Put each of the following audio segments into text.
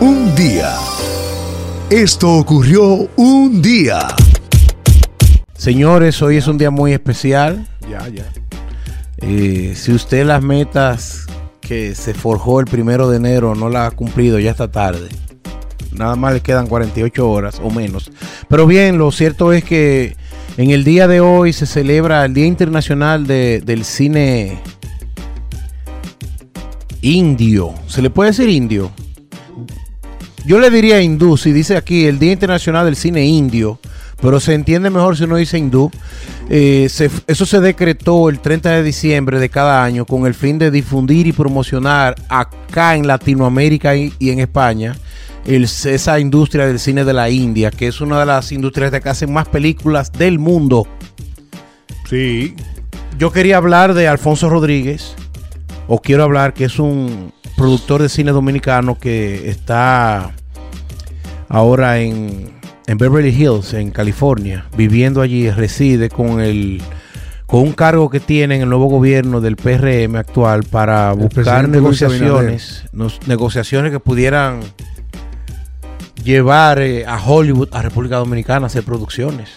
Un día. Esto ocurrió un día. Señores, hoy es un día muy especial. Ya, ya. Eh, si usted las metas que se forjó el primero de enero no las ha cumplido, ya está tarde. Nada más le quedan 48 horas o menos. Pero bien, lo cierto es que en el día de hoy se celebra el Día Internacional de- del Cine Indio. ¿Se le puede decir indio? Yo le diría hindú, si dice aquí el Día Internacional del Cine Indio, pero se entiende mejor si uno dice hindú. Eh, se- eso se decretó el 30 de diciembre de cada año con el fin de difundir y promocionar acá en Latinoamérica y, y en España el- esa industria del cine de la India, que es una de las industrias de que hacen más películas del mundo. Sí. Yo quería hablar de Alfonso Rodríguez, o quiero hablar que es un productor de cine dominicano que está ahora en, en Beverly Hills, en California, viviendo allí, reside con el con un cargo que tiene en el nuevo gobierno del PRM actual para buscar negociaciones, nos- negociaciones que pudieran llevar eh, a Hollywood, a República Dominicana a hacer producciones.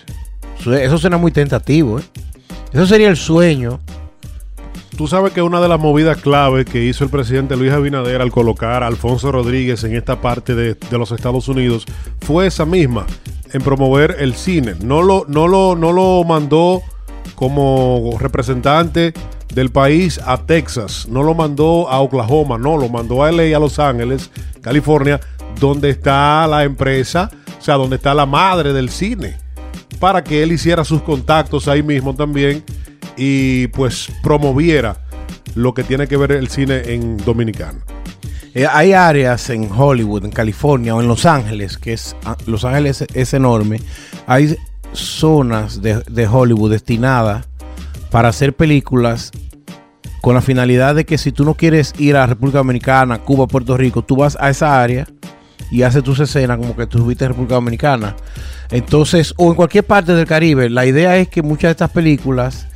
Eso, eso suena muy tentativo, ¿eh? Eso sería el sueño. Tú sabes que una de las movidas clave que hizo el presidente Luis Abinader al colocar a Alfonso Rodríguez en esta parte de, de los Estados Unidos fue esa misma, en promover el cine. No lo, no lo, no lo mandó como representante del país a Texas, no lo mandó a Oklahoma, no, lo mandó a LA, a Los Ángeles, California, donde está la empresa, o sea, donde está la madre del cine, para que él hiciera sus contactos ahí mismo también y pues promoviera lo que tiene que ver el cine en dominicano. Eh, hay áreas en Hollywood, en California o en Los Ángeles, que es ah, Los Ángeles es enorme. Hay zonas de, de Hollywood destinadas para hacer películas con la finalidad de que si tú no quieres ir a República Dominicana, Cuba, Puerto Rico, tú vas a esa área y haces tus escenas como que tú estuviste en República Dominicana. Entonces, o en cualquier parte del Caribe, la idea es que muchas de estas películas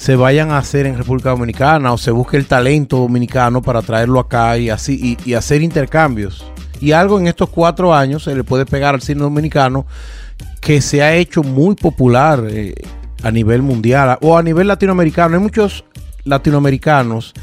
se vayan a hacer en República Dominicana o se busque el talento dominicano para traerlo acá y así y, hacer intercambios. Y algo en estos cuatro años se le puede pegar al cine dominicano que se ha hecho muy popular eh, a nivel mundial o a nivel latinoamericano. Hay muchos latinoamericanos,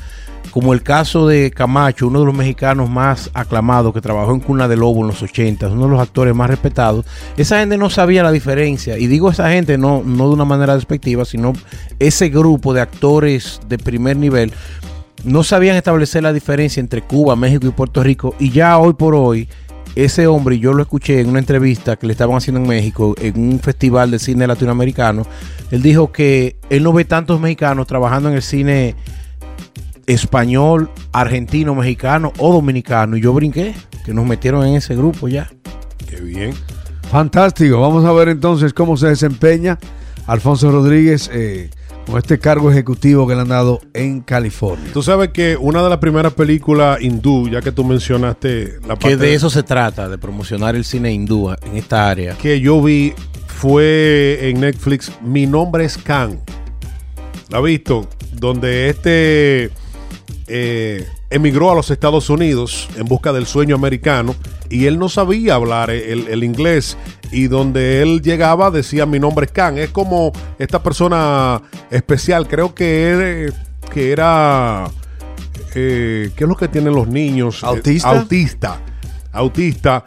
como el caso de Camacho, uno de los mexicanos más aclamados que trabajó en Cuna de Lobo en los 80, uno de los actores más respetados. Esa gente no sabía la diferencia. Y digo esa gente no, no de una manera despectiva, sino ese grupo de actores de primer nivel no sabían establecer la diferencia entre Cuba, México y Puerto Rico. Y ya hoy por hoy, ese hombre, yo lo escuché en una entrevista que le estaban haciendo en México, en un festival de cine latinoamericano, él dijo que él no ve tantos mexicanos trabajando en el cine español, argentino, mexicano o dominicano. Y yo brinqué, que nos metieron en ese grupo ya. Qué bien. Fantástico. Vamos a ver entonces cómo se desempeña Alfonso Rodríguez eh, con este cargo ejecutivo que le han dado en California. Tú sabes que una de las primeras películas hindú, ya que tú mencionaste la parte Que de eso se trata, de promocionar el cine hindú en esta área. que yo vi fue en Netflix Mi nombre es Khan. ¿La has visto? Donde este eh, emigró a los Estados Unidos en busca del sueño americano y él no sabía hablar el, el inglés y donde él llegaba decía mi nombre es Khan. Es como esta persona especial, creo que era, que era eh, ¿qué es lo que tienen los niños? Eh, ¿Autista? autista. Autista,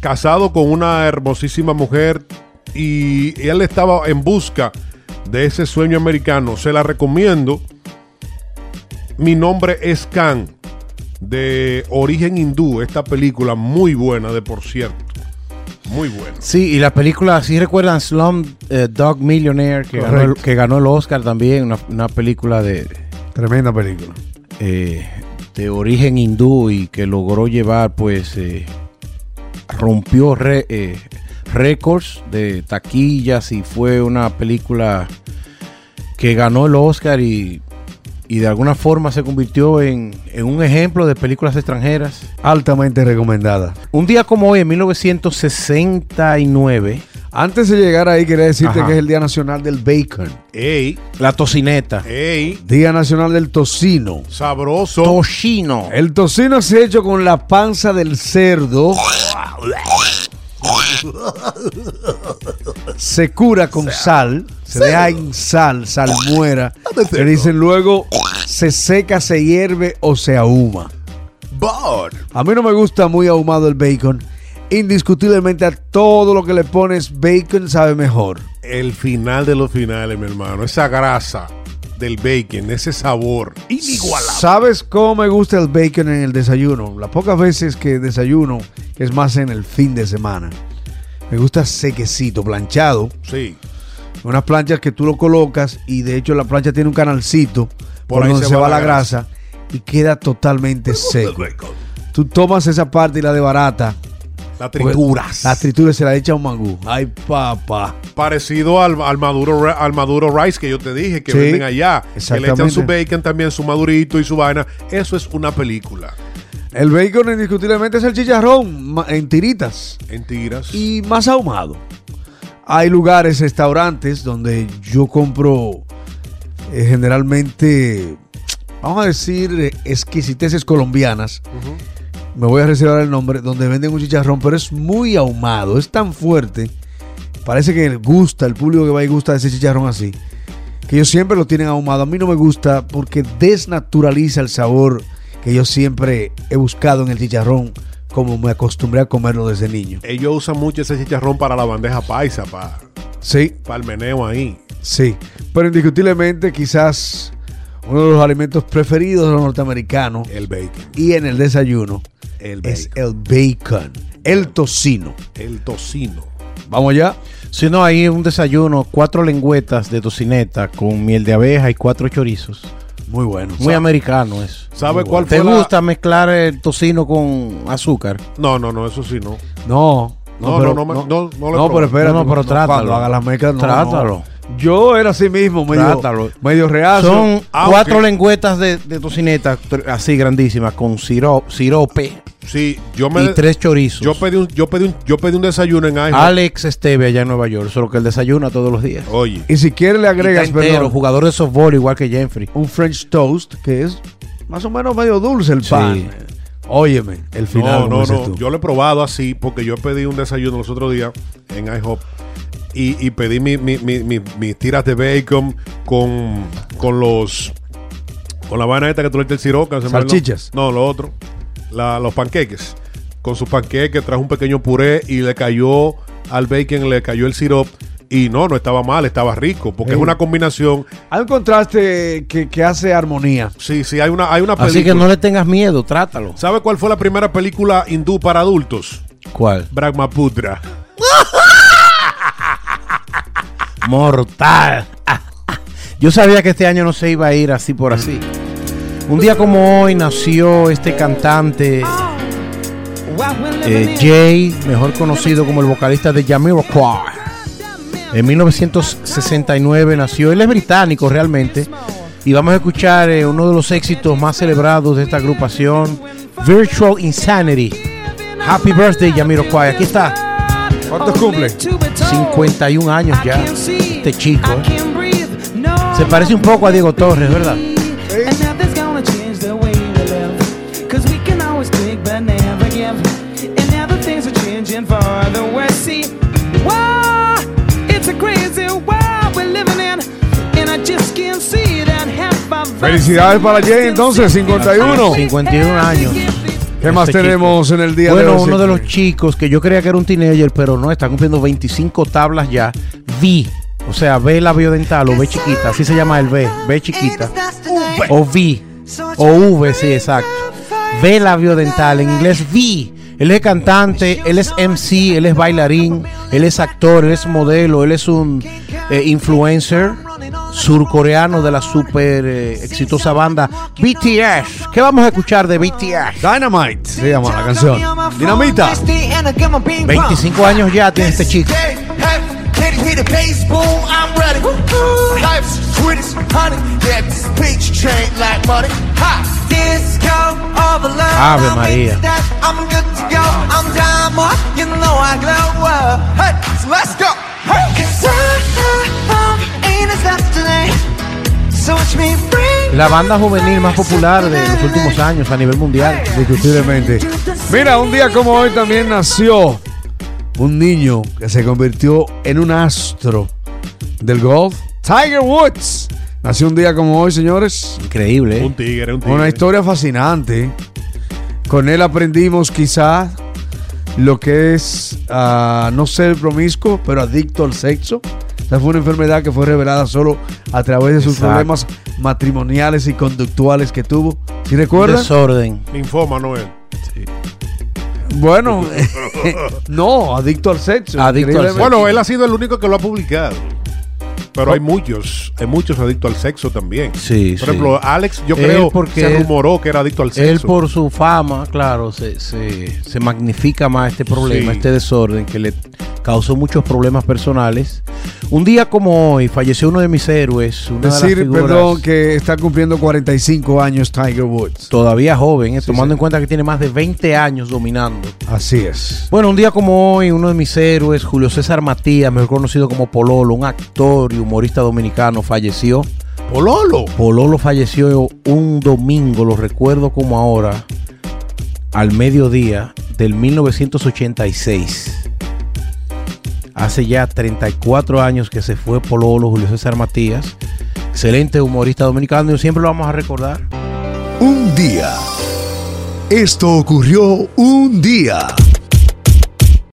casado con una hermosísima mujer y él estaba en busca de ese sueño americano. Se la recomiendo. Mi nombre es Khan, de origen hindú. Esta película muy buena, de por cierto. Muy buena. Sí, y la película, si recuerdan Slum eh, Dog Millionaire, que ganó, el, Correcto. que ganó el Oscar también, una, una película de, Tremenda película. eh, de origen hindú y que logró llevar, pues, eh, rompió re- eh, récords de taquillas y fue una película que ganó el Oscar y, y de alguna forma se convirtió en, en un ejemplo de películas extranjeras. Altamente recomendada. Un día como hoy, en 1969, Antes de llegar ahí, quería decirte Ajá. que es el Día Nacional del Bacon, Ey, La tocineta. ey, Día Nacional del Tocino. sabroso. Toshino. El tocino se ha hecho con la panza del cerdo. Se cura con sal, se deja en sal, salmuera. Le dicen luego se seca, se hierve o se ahuma. But, A mí no me gusta muy ahumado el bacon. Indiscutiblemente a todo lo que le pones bacon sabe mejor. el final de los finales, mi hermano. Esa grasa del bacon, ese sabor inigualable. ¿Sabes cómo me gusta el bacon en el desayuno? Las pocas veces que desayuno es más en el fin de semana. Me gusta sequecito, planchado. Sí. Unas planchas que tú lo colocas y de hecho la plancha tiene un canalcito por, Por ahí donde se, va, la grasa. y queda totalmente seco. Tú tomas esa parte y la de barata. La trituras. La tritura y se la echa un mangú. Ay, papá. Parecido al, al maduro al maduro rice que yo te dije que Sí, venden allá. Que le echan su bacon también, su madurito y su vaina. Eso es una película. El bacon indiscutiblemente es el chicharrón en tiritas. En tiras. y más ahumado. Hay lugares, restaurantes donde yo compro eh, generalmente, vamos a decir, eh, exquisiteces colombianas. Me voy a reservar el nombre, donde venden un chicharrón, pero es muy ahumado, es tan fuerte. Parece que gusta, el público que va y gusta ese chicharrón así. Que ellos siempre lo tienen ahumado. A mí no me gusta porque desnaturaliza el sabor que yo siempre he buscado en el chicharrón, como me acostumbré a comerlo desde niño. Ellos usan mucho ese chicharrón para la bandeja paisa, para Sí, el meneo ahí. sí. Pero indiscutiblemente quizás uno de los alimentos preferidos de los norteamericanos El bacon. y en el desayuno El es el bacon, el tocino. El tocino. Vamos allá. Si no, hay un desayuno, cuatro lengüetas de tocineta con miel de abeja y cuatro chorizos. Muy bueno. Muy americano eso. ¿Sabe cuál fue ¿Te la- gusta mezclar el tocino con azúcar? No, no, no, eso sí no. No, No, pero- no, no, no, no lo he No, pero espérate. No, no, pero trátalo. Haga las mezclas, no, Trátalo. no. Yo era así mismo, medio, Trátalo. medio. Son Ah, cuatro lengüetas de, de tocineta así grandísimas con siro- sirope Sí, yo me y tres chorizos. yo pedí un yo pedí un yo pedí un desayuno en IHOP. Alex Esteve allá en Nueva York, solo que él desayuna todos los días. Oye, Y si quieres le agregas, entero, perdón, jugador de softball igual que Jeffrey. un French toast, que es más o menos medio dulce el Sí. pan. Óyeme, el final. no, no, no. tú. Yo lo he probado así porque yo pedí un desayuno los otros días en IHOP y, y pedí mi- mi- mi- mi- mis tiras de bacon con, con los con la vaina esta que tú le el siroca. Salchichas. No, lo otro. La- los panqueques. Con sus panqueques trajo un pequeño puré y le cayó al bacon, le cayó el sirop. Y no, no estaba mal, estaba rico. Porque es una combinación. Hay un contraste que, que hace armonía. Sí, sí, hay una, hay una película. Así que no le tengas miedo, trátalo. ¿Sabe cuál fue la primera película hindú para adultos? ¿Cuál? Brahmaputra. Mortal. Yo sabía que este año no se iba a ir así por así. Un día como hoy nació este cantante eh, Jay, mejor conocido como el vocalista de Jamiroquai. En 1969 nació. Él es británico realmente. Y vamos a escuchar eh, uno de los éxitos más celebrados de esta agrupación, Virtual Insanity. Happy birthday, Jamiroquai. Aquí está. ¿Cuántos cumple? 51 años ya. Este chico. ¿eh? Se parece un poco a Diego Torres, ¿verdad? Felicidades para Jay, entonces, 51. 51 años. ¿Qué más Este tenemos en el día Bueno, de hoy? uno de los chicos que yo creía que era un teenager, pero no, está cumpliendo 25 tablas ya. V, o sea, V labiodental o V chiquita, así se llama el V, V chiquita. O V, o V, sí, exacto. V labiodental, en inglés V. Él es cantante, él es MC, él es bailarín, él es actor, él es modelo, él es un eh, influencer surcoreano de la super eh, exitosa banda BTS. ¿Qué vamos a escuchar de BTS? Dynamite se llama la canción. Dinamita. 25 años ya tiene este chico. Ave María. I'm good to go. I'm down more. You know I glow. Hey, so let's go. La banda juvenil más popular de los últimos años a nivel mundial. Indiscutiblemente. Mira, un día como hoy también nació un niño que se convirtió en un astro del golf. Tiger Woods. Nació un día como hoy, señores. Increíble. ¿eh? Un tigre, un tigre. Una historia fascinante. Con él aprendimos quizás lo que es ah, no ser promiscuo, pero adicto al sexo. Esa fue una enfermedad que fue revelada solo a través de sus Exacto. problemas matrimoniales y conductuales que tuvo. ¿Sí Un recuerdan? Desorden. Linfoma, Noel. Bueno, no, adicto al sexo. Adicto al increíblemente. Bueno, él ha sido el único que lo ha publicado. Pero hay muchos, hay muchos adictos al sexo también. Sí, Por sí. ejemplo, Alex, yo Él creo porque se él- rumoró que era adicto al sexo. Él por su fama, claro, se, se, se magnifica más este problema, Sí. este desorden que le causó muchos problemas personales. Un día como hoy falleció uno de mis héroes, una de las Decir, perdón, que está cumpliendo 45 años Tiger Woods. todavía joven, eh, Sí, tomando sí. en cuenta que tiene más de 20 años dominando. Así es. Bueno, un día como hoy, uno de mis héroes, Julio César Matías, mejor conocido como Pololo, un actor y humorista dominicano, falleció. Pololo. Pololo falleció un domingo, lo recuerdo como ahora, al mediodía del 1986. Hace ya 34 años que se fue Pololo, Julio César Matías. Excelente humorista dominicano y siempre lo vamos a recordar. Un día. Esto ocurrió un día.